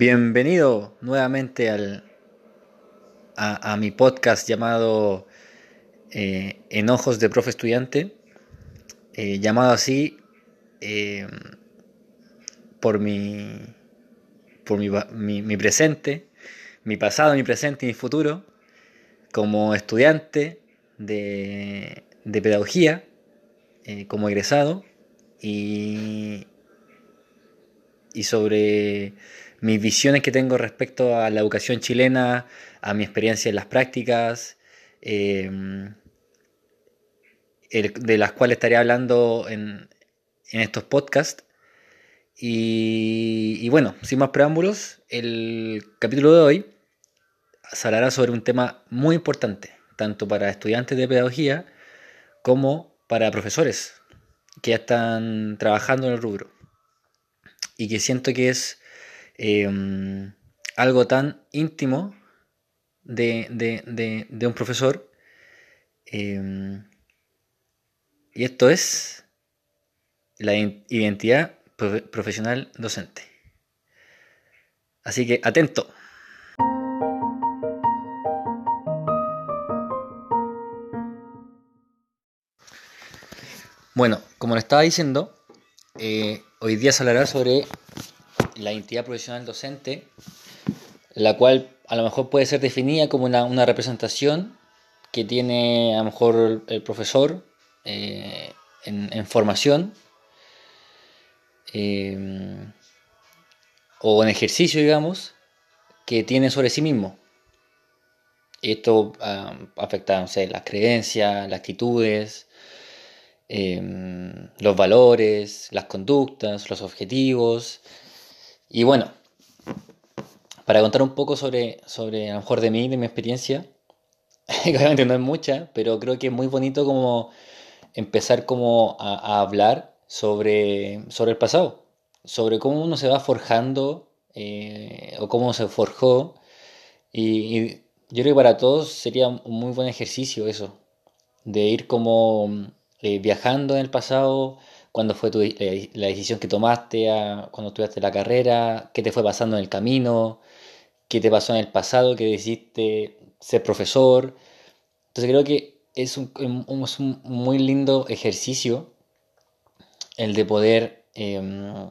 Bienvenido nuevamente al, a, mi podcast llamado eh, Enojos de Profe Estudiante, eh, llamado así eh, por, mi, por mi, presente, mi pasado, mi presente y mi futuro, como estudiante de, de pedagogía, como egresado, y, y sobre mis visiones que tengo respecto a la educación chilena, a mi experiencia en las prácticas, em, de las cuales estaré hablando en, estos podcasts. Y, bueno, sin más preámbulos, el capítulo de hoy se hablará sobre un tema muy importante, tanto para estudiantes de pedagogía como para profesores que ya están trabajando en el rubro. Y que siento que es Em, algo tan íntimo de, un profesor. Em, y esto es la identidad profesional docente. Así que atento. Bueno, como le estaba diciendo, eh, hoy día se hablará sobre la identidad profesional docente, la cual a lo mejor puede ser definida como una, representación que tiene a lo mejor el profesor eh, en, formación eh, o en ejercicio, digamos, que tiene sobre sí mismo. Esto ah, afecta, no sé, las creencias, las actitudes, eh, los valores, las conductas, los objetivos, y bueno, para contar un poco sobre, sobre a lo mejor de mí, de mi experiencia, que obviamente no es mucha, pero creo que es muy bonito como empezar como a, hablar sobre, sobre el pasado, sobre cómo uno se va forjando eh, o cómo se forjó. Y, yo creo que para todos sería un muy buen ejercicio eso, de ir como eh, viajando en el pasado, cuándo fue tu, la decisión que tomaste cuando estudiaste la carrera, qué te fue pasando en el camino, qué te pasó en el pasado, que decidiste ser profesor. Entonces creo que es un, muy lindo ejercicio el de poder em,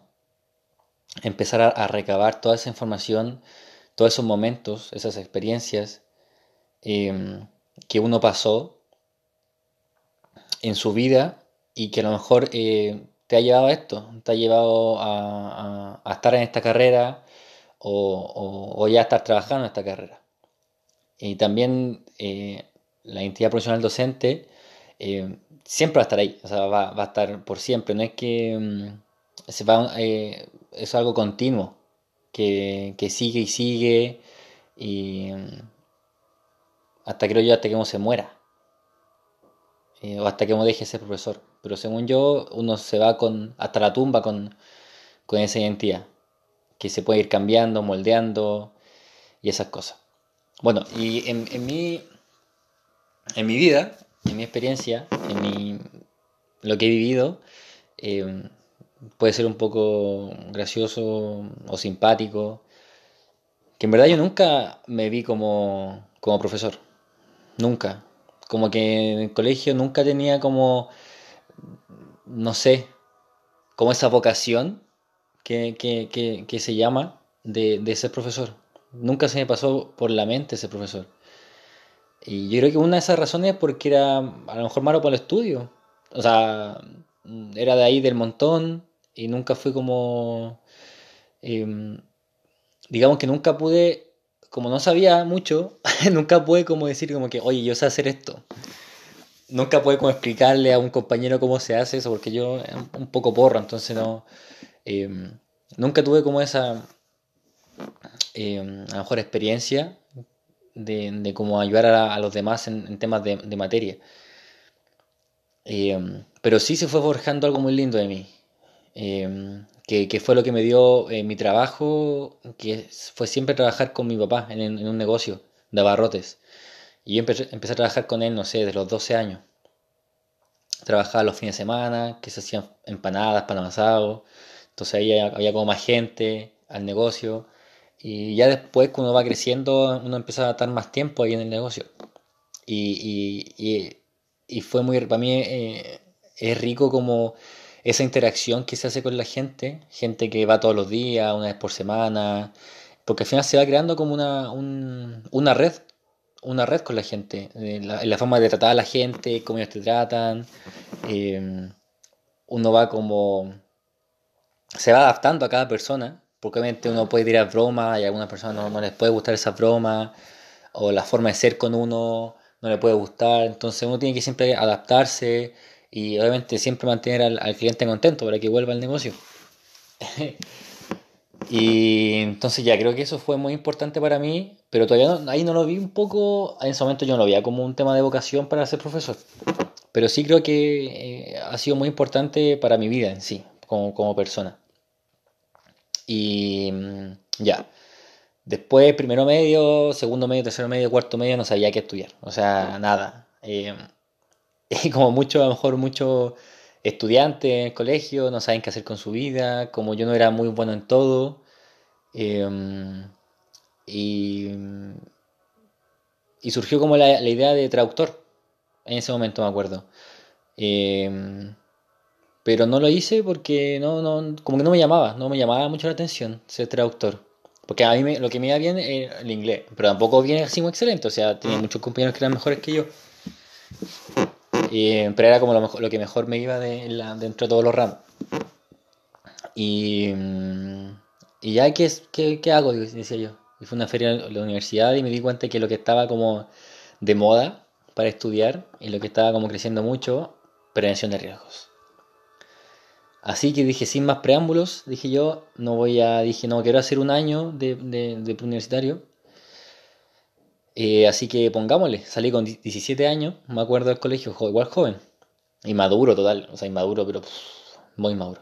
empezar a, recabar toda esa información, todos esos momentos, esas experiencias em, que uno pasó en su vida y que a lo mejor eh, te ha llevado a esto, te ha llevado a, estar en esta carrera o, ya estar trabajando en esta carrera. Y también eh, la entidad profesional docente eh, siempre va a estar ahí, o sea, va, a estar por siempre, no es que mm, se va, es algo continuo, que, sigue y sigue, y mm, hasta creo yo hasta que uno se muera, o hasta que uno deje de ser profesor. Pero según yo, uno se va con hasta la tumba con, esa identidad, que se puede ir cambiando, moldeando y esas cosas. Bueno, y en, en, mi, en mi vida, en mi experiencia, en mi, lo que he vivido, eh, puede ser un poco gracioso o simpático, que en verdad yo nunca me vi como, como profesor, nunca. Como que en el colegio nunca tenía como no sé, como esa vocación que, se llama de, ser profesor. Nunca se me pasó por la mente ser profesor. Y yo creo que una de esas razones es porque era a lo mejor malo para el estudio. O sea, era de ahí del montón y nunca fui como... Em, digamos que nunca pude, como no sabía mucho, nunca pude como decir como que, oye, yo sé hacer esto nunca puede como explicarle a un compañero cómo se hace eso, porque yo un poco porro, entonces no. Em, nunca tuve como esa. Em, a lo mejor experiencia de, cómo ayudar a, los demás en, temas de, materia. Em, pero sí se fue forjando algo muy lindo de mí. Que, fue lo que me dio eh, mi trabajo, que fue siempre trabajar con mi papá en, un negocio de abarrotes. Y yo empecé, a trabajar con él, no sé, desde los 12 años. Trabajaba los fines de semana, que se hacían empanadas, pan amasado. Entonces ahí había, como más gente al negocio. Y ya después, cuando va creciendo, uno empieza a estar más tiempo ahí en el negocio. Y, y, y, fue muy, para mí eh, es rico como esa interacción que se hace con la gente, gente que va todos los días, una vez por semana, porque al final se va creando como una, una red, una red con la gente, en la, forma de tratar a la gente, cómo ellos te tratan, eh, uno va como, se va adaptando a cada persona, porque obviamente uno puede tirar bromas y a algunas personas no, les puede gustar esa broma, o la forma de ser con uno no le puede gustar, entonces uno tiene que siempre adaptarse y obviamente siempre mantener al, cliente contento para que vuelva al negocio. y entonces ya creo que eso fue muy importante para mí, pero todavía ahí no lo vi un poco, en ese momento yo no lo veía como un tema de vocación para ser profesor, pero sí creo que eh, ha sido muy importante para mi vida en sí, como, como persona. Y mm, ya. Después, primero medio, segundo medio, tercero medio, cuarto medio, no sabía qué estudiar. O sea, nada. Eh, y como mucho, a lo mejor muchos estudiantes en el colegio no saben qué hacer con su vida, como yo no era muy bueno en todo. Em, y, y, surgió como la, idea de traductor, en ese momento me acuerdo. Em, pero no lo hice porque no, no, como que no me llamaba, no me llamaba mucho la atención ser traductor. Porque a mí lo que me iba bien era el inglés, pero tampoco viene así muy excelente, o sea, tenía mm. muchos compañeros que eran mejores que yo. Y, pero era como lo, que mejor me iba dentro de todos los ramos. Y, mm, ya, ¿qué, qué, qué hago? Decía yo. Y fue una feria en la universidad y me di cuenta que lo que estaba como de moda para estudiar y lo que estaba como creciendo mucho, prevención de riesgos. Así que dije, sin más preámbulos, dije yo, no voy a, dije, no, quiero hacer un año de, de, de universitario eh, así que pongámosle, salí con 17 años, me acuerdo del colegio, igual joven. Inmaduro total, o sea, inmaduro, pero muy maduro.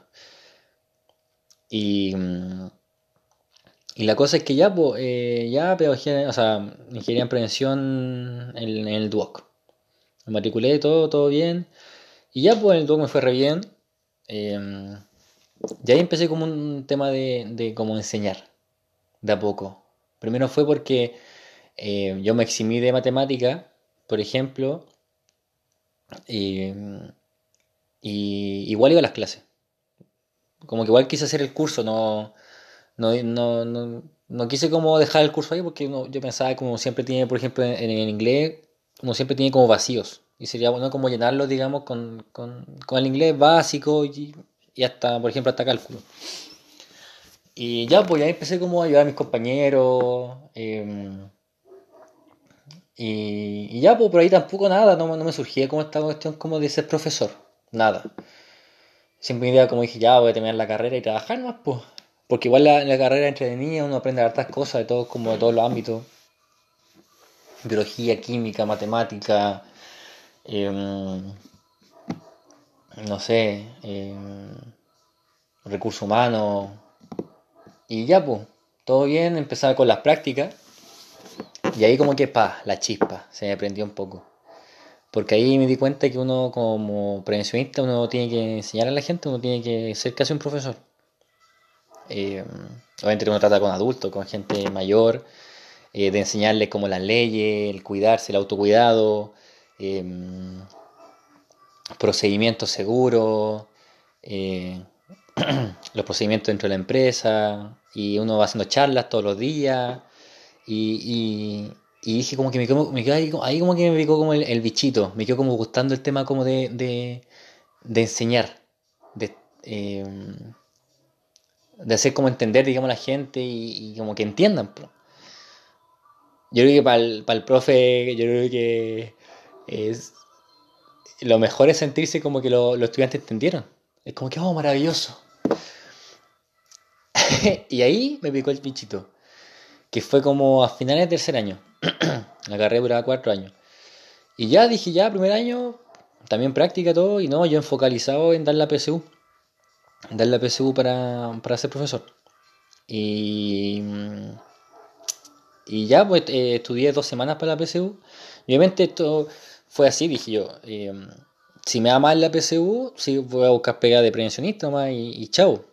Y, mm, y la cosa es que ya, pues, ya pedagogía, o sea, ingeniería en prevención en, el DUOC. Me matriculé todo, todo bien. Y ya, pues, en el DUOC me fue re bien. Eh, y ahí empecé como un tema de, de cómo enseñar, de a poco. Primero fue porque eh, yo me eximí de matemática, por ejemplo, y, igual iba a las clases. Como que igual quise hacer el curso, no, no, quise como dejar el curso ahí porque yo pensaba como siempre tiene, por ejemplo, en, el inglés, como siempre tiene como vacíos. Y sería bueno como llenarlo, digamos, con, el inglés básico y, hasta, por ejemplo, hasta cálculo. Y ya, pues ya empecé como a ayudar a mis compañeros. Em, y, ya, pues por ahí tampoco nada, no, no, me surgía como esta cuestión como de ser profesor, nada. Siempre me idea como dije, ya voy a terminar la carrera y trabajar más, pues. Porque igual la, la carrera entretenida, uno aprende hartas cosas de todos, como de todos los ámbitos. Biología, química, matemática, em, no sé, eh, recursos humanos. Y ya, pues, todo bien, empezaba con las prácticas y ahí como que, pa, la chispa, se me prendió un poco. Porque ahí me di cuenta que uno como prevencionista, uno tiene que enseñar a la gente, uno tiene que ser casi un profesor. Eh, obviamente uno trata con adultos, con gente mayor, eh, de enseñarles como las leyes, el cuidarse, el autocuidado, eh, procedimientos seguros, eh, los procedimientos dentro de la empresa, y uno va haciendo charlas todos los días, y, y, dije como que me, quedó, ahí, como que me picó como el, bichito, me quedó como gustando el tema como de, de, enseñar, de, em, de hacer como entender, digamos, a la gente y, como que entiendan. Yo creo que para el, para el profe, yo creo que es, lo mejor es sentirse como que los estudiantes entendieron. Es como que, oh, maravilloso. y ahí me picó el bichito que fue como a finales del tercer año. la carrera duraba cuatro años. Y ya dije, ya, primer año, también práctica todo, y no, yo enfocalizado en dar la PSU. Dar la PSU para, para ser profesor. Y, y ya, pues eh, estudié dos semanas para la PSU. Y obviamente esto fue así, dije yo. Eh, si me da mal la PSU, sí voy a buscar pega de prevencionista más y, y chao.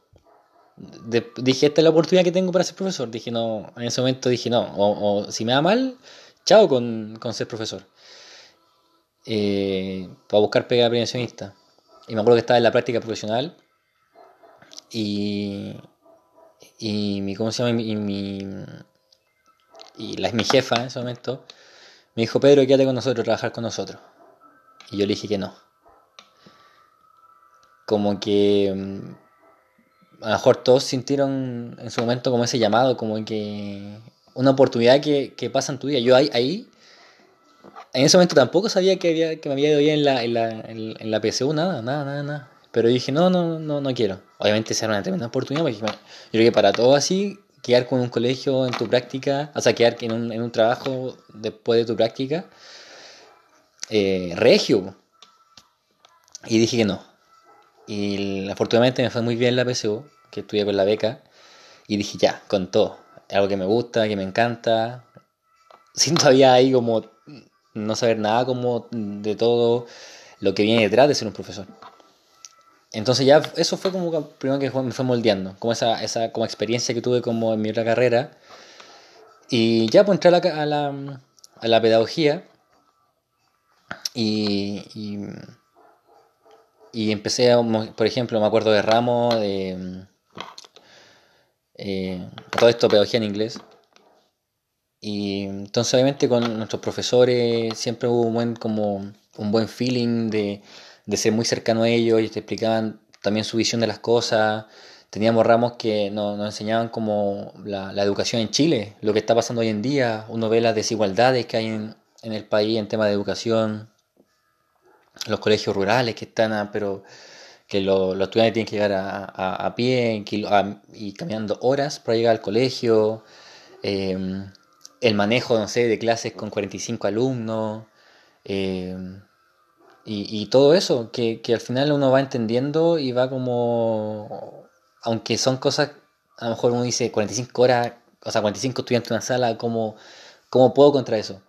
Dije, esta es la oportunidad que tengo para ser profesor. Dije, no, en ese momento dije, no, o, si me da mal, chao con, con ser profesor. Eh, para buscar pega prevencionista. Y me acuerdo que estaba en la práctica profesional y, y mi, ¿cómo se llama? Y mi, y la, mi jefa en ese momento me dijo, Pedro, quédate con nosotros, trabajar con nosotros. Y yo le dije que no. Como que mm, a lo mejor todos sintieron en su momento como ese llamado, como que una oportunidad que, que pasa en tu vida. Yo ahí, ahí, en ese momento tampoco sabía que, había, que me había ido bien en la, en la, en la PSU, nada, nada, nada, nada. Pero dije, no, no, no, no quiero. Obviamente será una tremenda oportunidad, porque yo creo que para todo así, quedar con un colegio en tu práctica, o sea, quedar en un, en un trabajo después de tu práctica, eh, regio. Y dije que no. Y afortunadamente me fue muy bien la PSU, que estudié con la beca, y dije ya, con todo. Algo que me gusta, que me encanta. Sin todavía ahí como no saber nada como de todo lo que viene detrás de ser un profesor. Entonces ya eso fue como primero que me fue moldeando, como esa, esa como experiencia que tuve como en mi otra carrera. Y ya pues entré a la, a la, pedagogía y, y, empecé, por ejemplo, me acuerdo de ramo, de eh, todo esto pedagogía en inglés. Y entonces obviamente con nuestros profesores siempre hubo un buen, como, un buen feeling de de ser muy cercano a ellos, y te explicaban también su visión de las cosas. Teníamos ramos que nos, enseñaban como la, educación en Chile, lo que está pasando hoy en día. Uno ve las desigualdades que hay en, el país en tema de educación, los colegios rurales que están, pero que los estudiantes tienen que llegar a, pie y caminando horas para llegar al colegio. Em, el manejo, no sé, de clases con 45 alumnos. Em, y, todo eso, que, al final uno va entendiendo y va como, aunque son cosas, a lo mejor uno dice 45 horas, o sea, 45 estudiantes en una sala, ¿cómo, cómo puedo contra eso?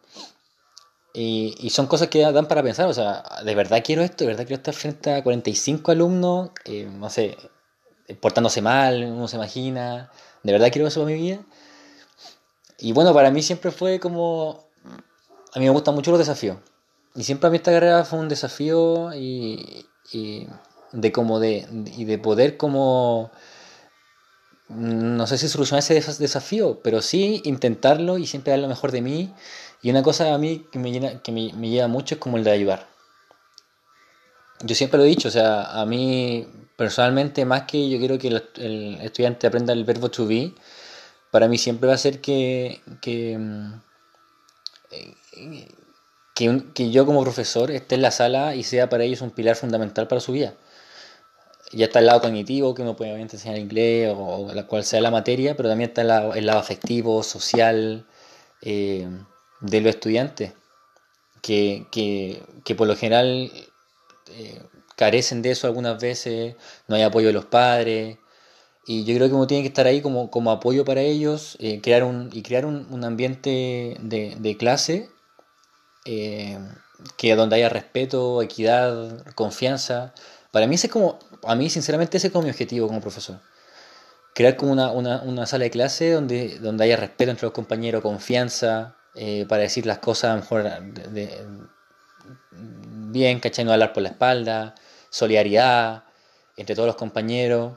Y, son cosas que dan para pensar, o sea, ¿de verdad quiero esto? ¿De verdad quiero estar frente a 45 alumnos? Eh, no sé, portándose mal, uno se imagina, ¿de verdad quiero eso para mi vida? Y bueno, para mí siempre fue como, a mí me gustan mucho los desafíos. Y siempre a mí esta carrera fue un desafío y, de como de, y de poder como no sé si solucionar ese desafío, pero sí intentarlo y siempre dar lo mejor de mí. Y una cosa a mí que me, llena, que me, lleva mucho es como el de ayudar. Yo siempre lo he dicho, o sea, a mí personalmente, más que yo quiero que el, estudiante aprenda el verbo to be, para mí siempre va a ser que, que mm, que, yo como profesor esté en la sala y sea para ellos un pilar fundamental para su vida. Ya está el lado cognitivo, que uno puede enseñar inglés o, la cual sea la materia, pero también está el lado, afectivo, social eh, de los estudiantes, que, por lo general eh, carecen de eso algunas veces, no hay apoyo de los padres, y yo creo que uno tiene que estar ahí como, como apoyo para ellos eh, crear un, y crear un, un ambiente de, de, clase eh, que donde haya respeto, equidad, confianza. Para mí ese es como, a mí sinceramente ese es como mi objetivo como profesor. Crear como una, una, una sala de clase donde, donde haya respeto entre los compañeros, confianza, eh, para decir las cosas mejor de, bien, ¿cachai? No hablar por la espalda, solidaridad entre todos los compañeros.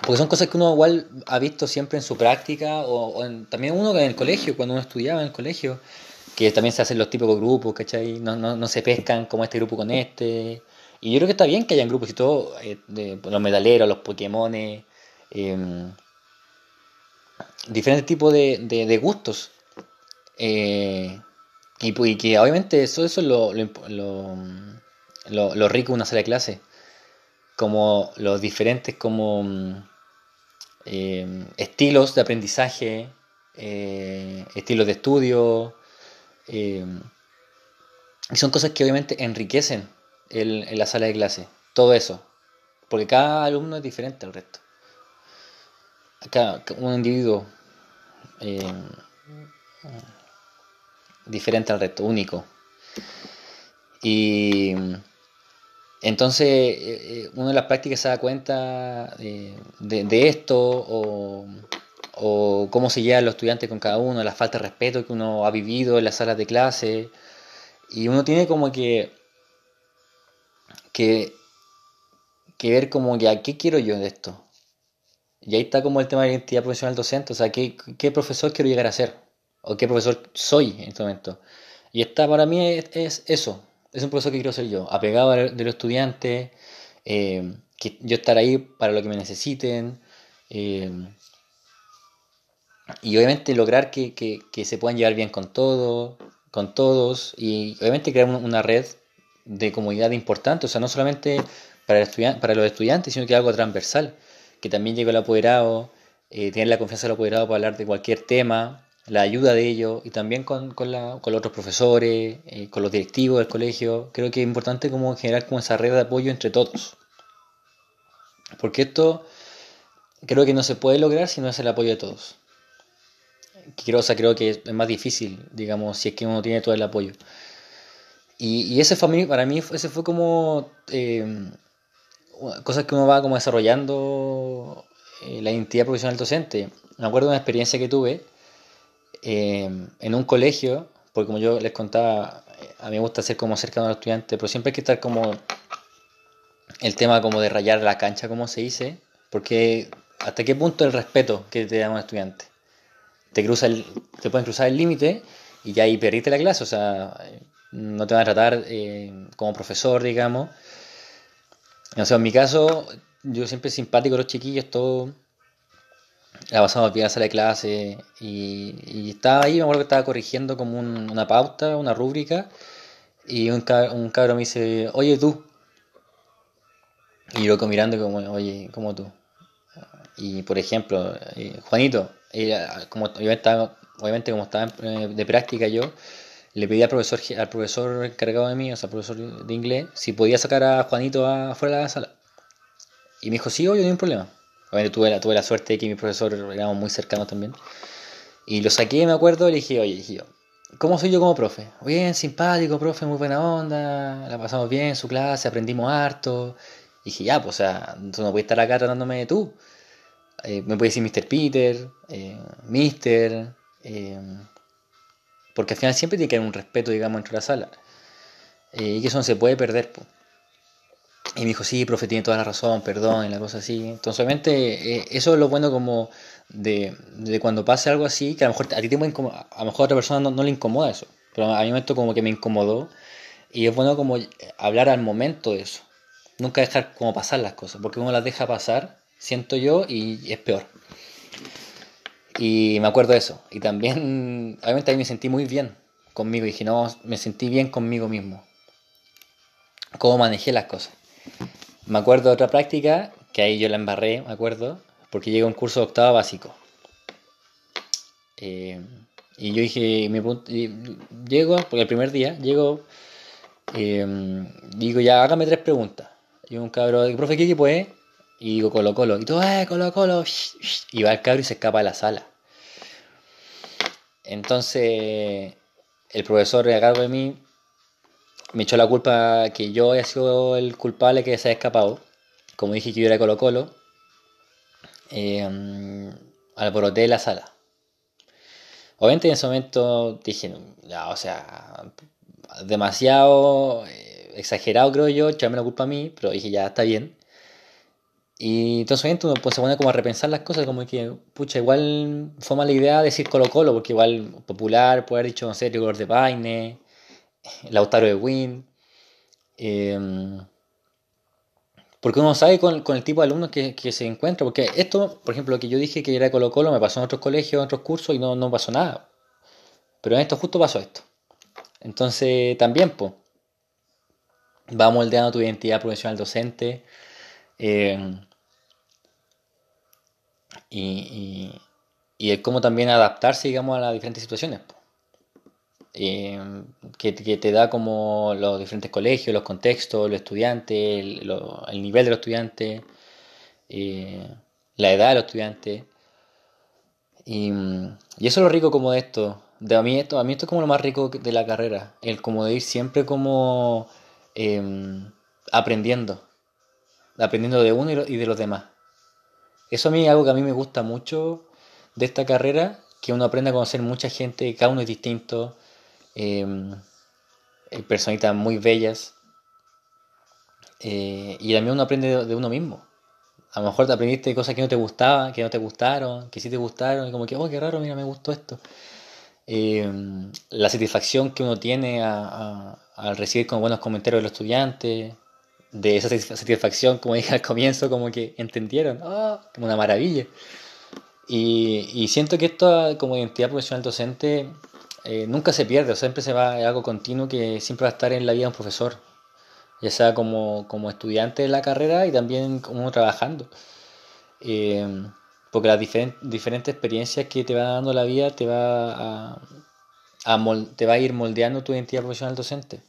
Porque son cosas que uno igual ha visto siempre en su práctica o, también uno en el colegio, cuando uno estudiaba en el colegio que también se hacen los típicos grupos, ¿cachai? No, no, no se pescan como este grupo con este. Y yo creo que está bien que hayan grupos y todo, eh, los medaleros, los Pokémones, em, diferentes tipos de, de, gustos. Eh, y, y, que obviamente eso, eso es lo, lo, lo, lo, rico de una sala de clase. Como los diferentes como em, estilos de aprendizaje, eh, estilos de estudio, eh, y son cosas que obviamente enriquecen en la sala de clase, todo eso, porque cada alumno es diferente al resto. Cada, un individuo eh, diferente al resto, único. Y entonces, eh, eh, uno de las prácticas se da cuenta de, de, esto o, cómo se llevan los estudiantes con cada uno, la falta de respeto que uno ha vivido en las salas de clase. Y uno tiene como que, que, ver como que qué quiero yo de esto. Y ahí está como el tema de la identidad profesional docente, o sea, ¿qué, qué profesor quiero llegar a ser? ¿O qué profesor soy en este momento? Y esta para mí es, eso, es un profesor que quiero ser yo, apegado de los estudiantes, eh, que yo estar ahí para lo que me necesiten, eh, y obviamente lograr que, que, se puedan llevar bien con todo, con todos, y obviamente crear una red de comunidad importante, o sea, no solamente para, los estudiantes, sino que algo transversal que también llegue el apoderado, eh, tener la confianza del apoderado para hablar de cualquier tema, la ayuda de ellos y también con, con, la, con los otros profesores, eh, con los directivos del colegio. Creo que es importante como generar como esa red de apoyo entre todos. Porque esto creo que no se puede lograr si no es el apoyo de todos. Creo, o creo que es más difícil, digamos, si es que uno tiene todo el apoyo. Y, y ese fue, para mí, ese fue como eh, cosas que uno va como desarrollando eh, la identidad profesional docente. Me acuerdo de una experiencia que tuve eh, en un colegio, porque como yo les contaba, a mí me gusta ser como cercano a los estudiantes, pero siempre hay que estar como el tema como de rayar la cancha, como se dice, porque hasta qué punto el respeto que te da un estudiante. Te cruza el, te pueden cruzar el límite y ya ahí perdiste la clase, o sea, no te van a tratar eh, como profesor, digamos, o sea, en mi caso, yo siempre simpático a los chiquillos, todo. La pasamos bien a la sala de clase y, estaba ahí, me acuerdo que estaba corrigiendo como una pauta, una rúbrica, y un, un cabro me dice, oye tú. Y yo mirando como, oye, como tú. Y por ejemplo, eh, Juanito, como obviamente como estaba de práctica yo, le pedí al profesor, al profesor encargado de mí, o sea, al profesor de inglés, si podía sacar a Juanito afuera de la sala. Y me dijo, sí, oye, no hay un problema. Tuve la, tuve la suerte de que mi profesor éramos muy cercanos también. Y lo saqué, me acuerdo, y le dije, oye, dije ¿cómo soy yo como profe? Bien, simpático, profe, muy buena onda, la pasamos bien en su clase, aprendimos harto. Y dije, ya, pues, o sea, tú no puedes estar acá tratándome de tú. Eh, me puedes decir Mr. Peter, eh, Mister, eh, porque al final siempre tiene que haber un respeto, digamos, entre la sala. Eh, y que eso no se puede perder. Y me dijo, sí, profe, tiene toda la razón, perdón, y la cosa así. Entonces, obviamente, eh, eso es lo bueno como de, de, cuando pase algo así, que a lo mejor a ti te puede a lo mejor a otra persona no, le incomoda eso. Pero a mí esto como que me incomodó. Y es bueno como hablar al momento de eso. Nunca dejar como pasar las cosas, porque uno las deja pasar, siento yo, y es peor. Y me acuerdo de eso. Y también, obviamente ahí me sentí muy bien conmigo. Y dije, no, me sentí bien conmigo mismo. Cómo manejé las cosas. Me acuerdo de otra práctica, que ahí yo la embarré, me acuerdo, porque llegué a un curso de octavo básico. Eh, y yo dije, me, llego, porque el primer día, llego, eh, digo, ya hágame tres preguntas. Y un cabrón, profe, ¿qué equipo es? Y digo Colo Colo. Y todo, eh, Colo Colo. Y va el cabro y se escapa de la sala. Entonces, el profesor a cargo de mí me echó la culpa que yo haya sido el culpable que se haya escapado. Como dije que yo era Colo Colo. Eh, alboroté la sala. Obviamente en ese momento dije, ya, o sea, demasiado eh, exagerado creo yo, echarme la culpa a mí, pero dije, ya está bien. Y entonces uno pues, se pone como a repensar las cosas, como que, pucha, igual fue mala idea decir Colo Colo, porque igual popular, puede haber dicho, no sé, Rigor de Paine, Lautaro de Win. Em, porque uno sabe con, el tipo de alumnos que, se encuentra, porque esto, por ejemplo, lo que yo dije que era Colo Colo, me pasó en otros colegios, en otros cursos y no, no pasó nada. Pero en esto justo pasó esto. Entonces, también, pues, va moldeando tu identidad profesional docente eh, y, y, y, cómo también adaptarse, digamos, a las diferentes situaciones. Eh, que, te da como los diferentes colegios, los contextos, los estudiantes, el, nivel de los estudiantes, eh, la edad de los estudiantes. Y, y, eso es lo rico como de esto. De a, mí esto. a mí esto es como lo más rico de la carrera. El como de ir siempre como aprendiendo, aprendiendo de uno y de los demás. Eso a mí es algo que a mí me gusta mucho de esta carrera, que uno aprende a conocer mucha gente, cada uno es distinto, em, eh, personitas muy bellas, eh, y también uno aprende de, uno mismo. A lo mejor te aprendiste cosas que no te gustaban, que no te gustaron, que sí te gustaron, y como que, oh, qué raro, mira, me gustó esto. Em, la satisfacción que uno tiene al recibir con buenos comentarios de los estudiantes, de esa satisfacción, como dije al comienzo, como que entendieron, oh, como una maravilla. Y, siento que esto como identidad profesional docente eh, nunca se pierde, o siempre se va, es algo continuo que siempre va a estar en la vida de un profesor, ya sea como, como estudiante de la carrera y también como trabajando. Eh, porque las diferentes experiencias que te va dando la vida te va a, te va a ir moldeando tu identidad profesional docente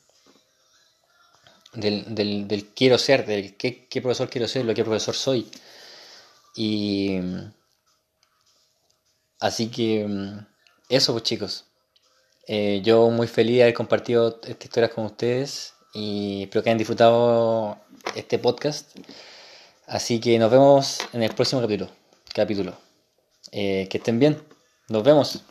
del, del, quiero ser, del qué, profesor quiero ser, lo que profesor soy. Y así que eso pues chicos. Eh, yo muy feliz de haber compartido esta historia con ustedes y espero que hayan disfrutado este podcast. Así que nos vemos en el próximo capítulo. capítulo. Eh, que estén bien. Nos vemos.